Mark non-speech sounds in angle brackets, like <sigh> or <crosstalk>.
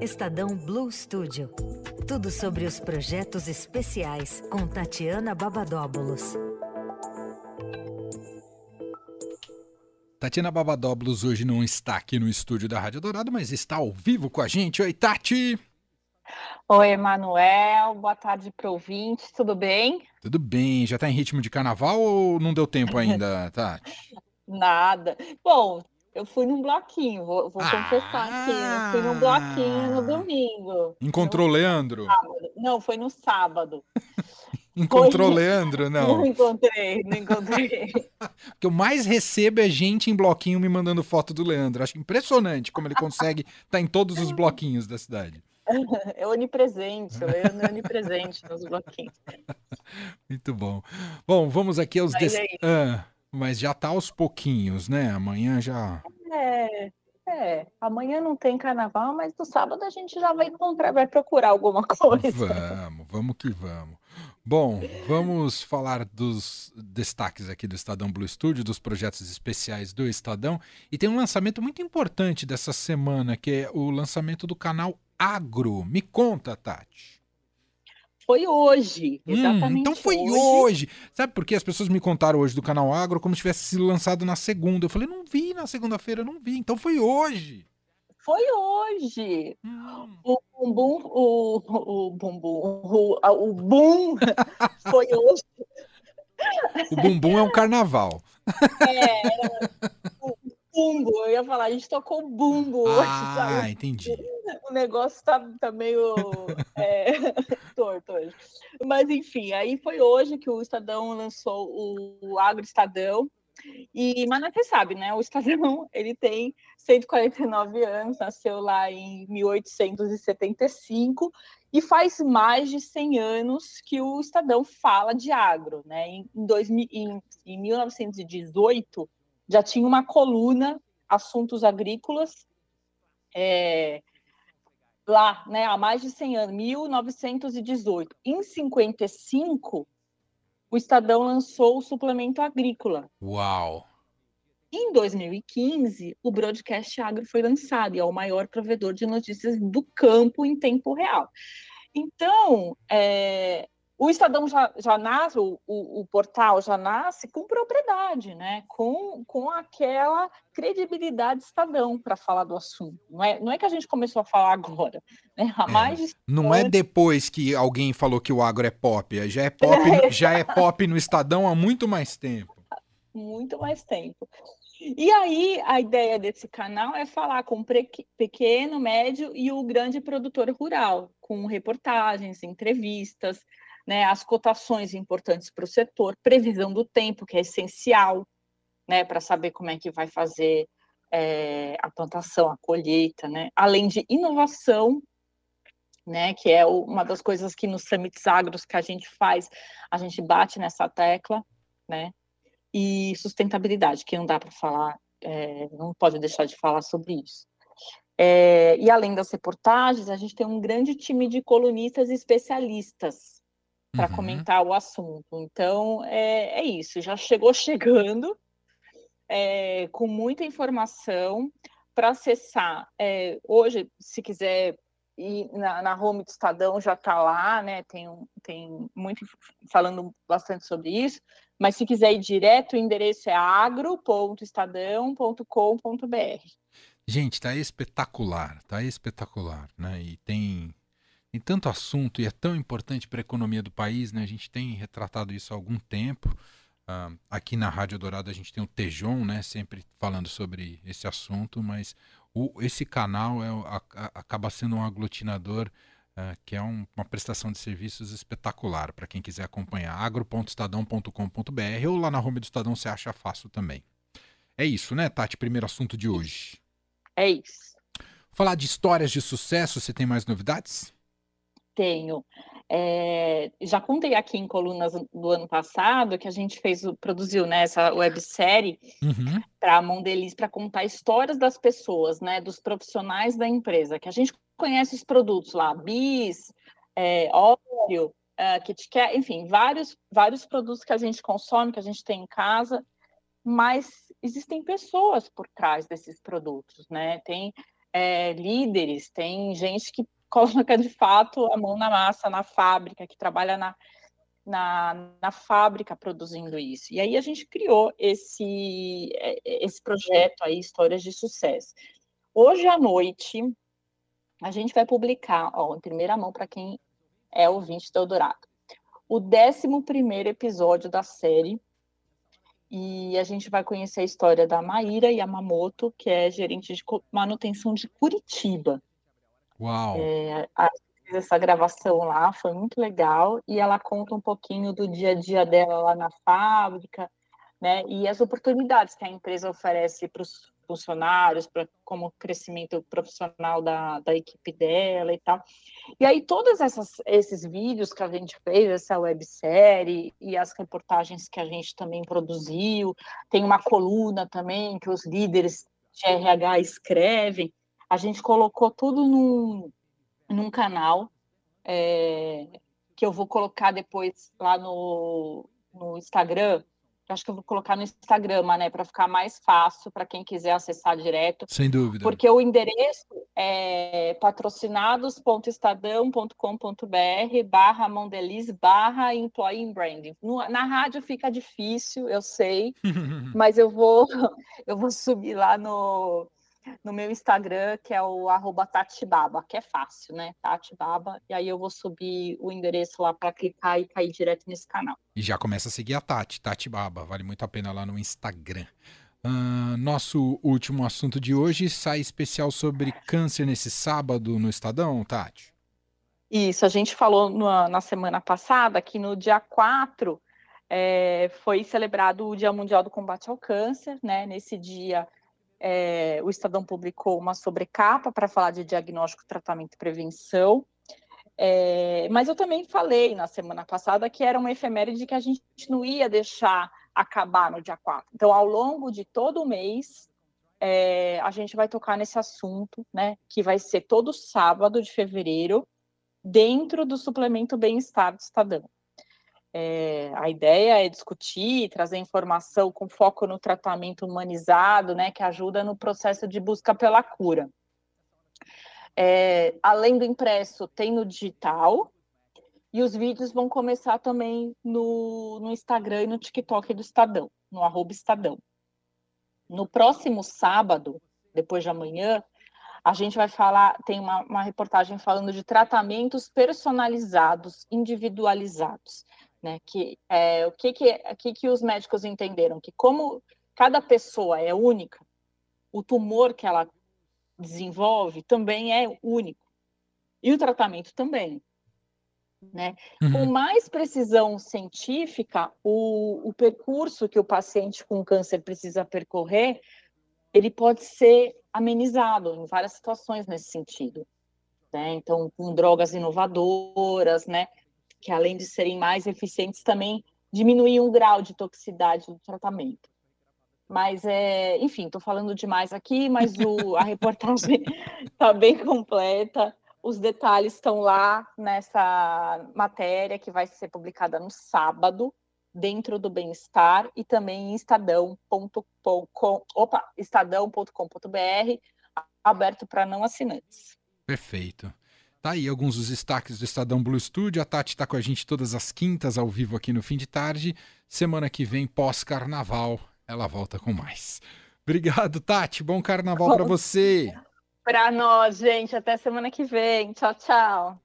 Estadão Blue Studio. Tudo sobre os projetos especiais com Tatiana Babadóbulos. Tatiana Babadóbulos hoje não está aqui no estúdio da Rádio Dourado, mas está ao vivo com a gente. Oi, Tati! Oi, Emanuel. Boa tarde para ouvintes. Tudo bem? Tudo bem. Já está em ritmo de carnaval ou não deu tempo ainda, <laughs> Tati? Nada. Bom, eu fui num bloquinho, vou, vou confessar aqui. Eu fui num bloquinho no Ah! domingo. Encontrou No Leandro? sábado. Não, foi no sábado. <laughs> Encontrou Foi- Leandro? Não Não. encontrei, não encontrei. <laughs> O que eu mais recebo é gente em bloquinho me mandando foto do Leandro. Acho impressionante como ele consegue estar em todos os bloquinhos da cidade. <laughs> É onipresente, o Leandro é onipresente nos bloquinhos. Muito bom. Bom, vamos aqui aos. Mas des- é. Ah, mas já tá aos pouquinhos, né? Amanhã já. É, é. Amanhã não tem carnaval, mas no sábado a gente já vai encontrar, vai procurar alguma <laughs> coisa. Vamos, vamos que vamos. Bom, vamos falar dos destaques aqui do Estadão Blue Studio, dos projetos especiais do Estadão. E tem um lançamento muito importante dessa semana, que é o lançamento do canal Agro. Me conta, Tati. Foi hoje, Hum, exatamente então foi hoje. Sabe por quê? As pessoas me contaram hoje do canal Agro como se tivesse sido lançado na segunda. Eu falei, não vi na segunda-feira, não vi. Então foi hoje. Foi hoje. Hum. O bumbum, o, o bumbum, o, o boom <laughs> foi hoje. O bumbum é um carnaval. É, era o bumbo, eu ia falar, a gente tocou o bumbo hoje. Ah, entendi. Negócio tá, tá meio <laughs> é, <laughs> torto hoje. Mas enfim, aí foi hoje que o Estadão lançou o Agro Estadão. E, mas você sabe, né? O Estadão <laughs> ele tem 149 anos, nasceu lá em 1875 e faz mais de 100 anos que o Estadão fala de agro, né? Em, em, 2000, em, em 1918 já tinha uma coluna assuntos agrícolas é, lá, né? Há mais de 100 anos, 1918. Em 55 o Estadão lançou o suplemento agrícola. Uau. Em 2015, o Broadcast Agro foi lançado e é o maior provedor de notícias do campo em tempo real. Então, é, o Estadão já, já nasce, o, o, portal já nasce com propriedade, né? com, com aquela credibilidade Estadão para falar do assunto. Não é, não é que a gente começou a falar agora, né? Há mais de Não é depois que alguém falou que o agro é pop, já é pop, já é pop no Estadão há muito mais tempo. Muito mais tempo. E aí, a ideia desse canal é falar com o pequeno, médio e o grande produtor rural, com reportagens, entrevistas, né, as cotações importantes para o setor, previsão do tempo, que é essencial, né, para saber como é que vai fazer é, a plantação, a colheita, né, além de inovação, né, que é uma das coisas que nos summits agros que a gente faz, a gente bate nessa tecla, né, e sustentabilidade, que não dá para falar, é, não pode deixar de falar sobre isso. É, e além das reportagens, a gente tem um grande time de colunistas e especialistas para uhum. comentar o assunto. Então, é, é, isso, já chegou <laughs> chegando, é, com muita informação para acessar. É, hoje, se quiser ir na, na home do Estadão, já está lá, né? Tem, tem muito falando bastante sobre isso. Mas se quiser ir direto, o endereço é agro.estadão.com.br. Gente, tá espetacular, tá espetacular, né? E tem, tem tanto assunto e é tão importante para a economia do país, né? A gente tem retratado isso há algum tempo. Uh, aqui na Rádio Dourado a gente tem o Tejon, né? Sempre falando sobre esse assunto, mas o, esse canal é, a, a, acaba sendo um aglutinador Uh, que é um, uma prestação de serviços espetacular para quem quiser acompanhar. agro.estadão.com.br ou lá na home do Estadão você acha fácil também. É isso, né, Tati? Primeiro assunto de hoje. É isso. Falar de histórias de sucesso, você tem mais novidades? Tenho. É, já contei aqui em colunas do ano passado que a gente fez, produziu né, essa websérie uhum. para a Mondelez para contar histórias das pessoas, né, dos profissionais da empresa, que a gente conhece os produtos lá, bis, é, óleo, é, Kit Kat, enfim, vários, vários produtos que a gente consome, que a gente tem em casa, mas existem pessoas por trás desses produtos, né? Tem é, líderes, tem gente que <laughs> coloca de fato a mão na massa na fábrica, que trabalha na, na, na fábrica produzindo isso. E aí a gente criou esse, é, esse projeto aí, Histórias de Sucesso. Hoje à noite, a gente vai publicar, ó, em primeira mão para quem é ouvinte do Eldorado, o 11 episódio da série. E a gente vai conhecer a história da Maíra Yamamoto, que é gerente de manutenção de Curitiba. Uau! É, a, essa gravação lá, foi muito legal, e ela conta um pouquinho do dia a dia dela lá na fábrica, né, e as oportunidades que a empresa oferece para os funcionários, para como crescimento profissional da, da equipe dela e tal. E aí todos esses vídeos que a gente fez, essa websérie e as reportagens que a gente também produziu, tem uma coluna também que os líderes de RH escrevem, a gente colocou tudo num, num canal é, que eu vou colocar depois lá no, no Instagram. Acho que eu vou colocar no Instagram, né, para ficar mais fácil para quem quiser acessar direto. Sem dúvida. Porque o endereço é patrocinados.estadão.com.br barra Mondeliz barra Employee Branding. Na rádio fica difícil, eu sei, <laughs> mas eu vou <laughs> eu vou subir lá no no meu Instagram, que é o arroba Tatibaba, que é fácil, né? Tatibaba. E aí eu vou subir o endereço lá para clicar e cair direto nesse canal. E já começa a seguir a Tati, Tatibaba. Vale muito a pena lá no Instagram. Uh, nosso último assunto de hoje sai especial sobre câncer nesse sábado no Estadão, Tati. Isso, a gente falou na, na semana passada que no dia 4 é, foi celebrado o Dia Mundial do Combate ao Câncer, né? Nesse dia é, o Estadão publicou uma sobrecapa para falar de diagnóstico, tratamento e prevenção. É, mas eu também falei na semana passada que era uma efeméride que a gente não ia deixar acabar no dia 4. Então, ao longo de todo o mês, é, a gente vai tocar nesse assunto, né? Que vai ser todo sábado de fevereiro, dentro do suplemento Bem-Estar do Estadão. É, a ideia é discutir, trazer informação com foco no tratamento humanizado, né, que ajuda no processo de busca pela cura. É, além do impresso, tem no digital, e os vídeos vão começar também no, no Instagram e no TikTok do Estadão, no arroba Estadão. No próximo sábado, depois de amanhã, a gente vai falar, tem uma, uma reportagem falando de tratamentos personalizados, individualizados né? Que é, o que que, que que os médicos entenderam que como cada pessoa é única, o tumor que ela desenvolve também é único e o tratamento também, né? Uhum. Com mais precisão científica, o, o percurso que o paciente com câncer precisa percorrer, ele pode ser amenizado em várias situações nesse sentido. Né? Então, com drogas inovadoras, né? Que além de serem mais eficientes, também diminuir o grau de toxicidade do tratamento. Mas, é, enfim, estou falando demais aqui, mas o, a <laughs> reportagem está bem completa. Os detalhes estão lá nessa matéria que vai ser publicada no sábado, dentro do Bem-Estar, e também em estadão.com.br, aberto para não assinantes. Perfeito. Tá aí alguns dos destaques do Estadão Blue Studio. A Tati está com a gente todas as quintas ao vivo aqui no fim de tarde. Semana que vem, pós-carnaval, ela volta com mais. Obrigado, Tati. Bom carnaval para você. Para nós, gente. Até semana que vem. Tchau, tchau.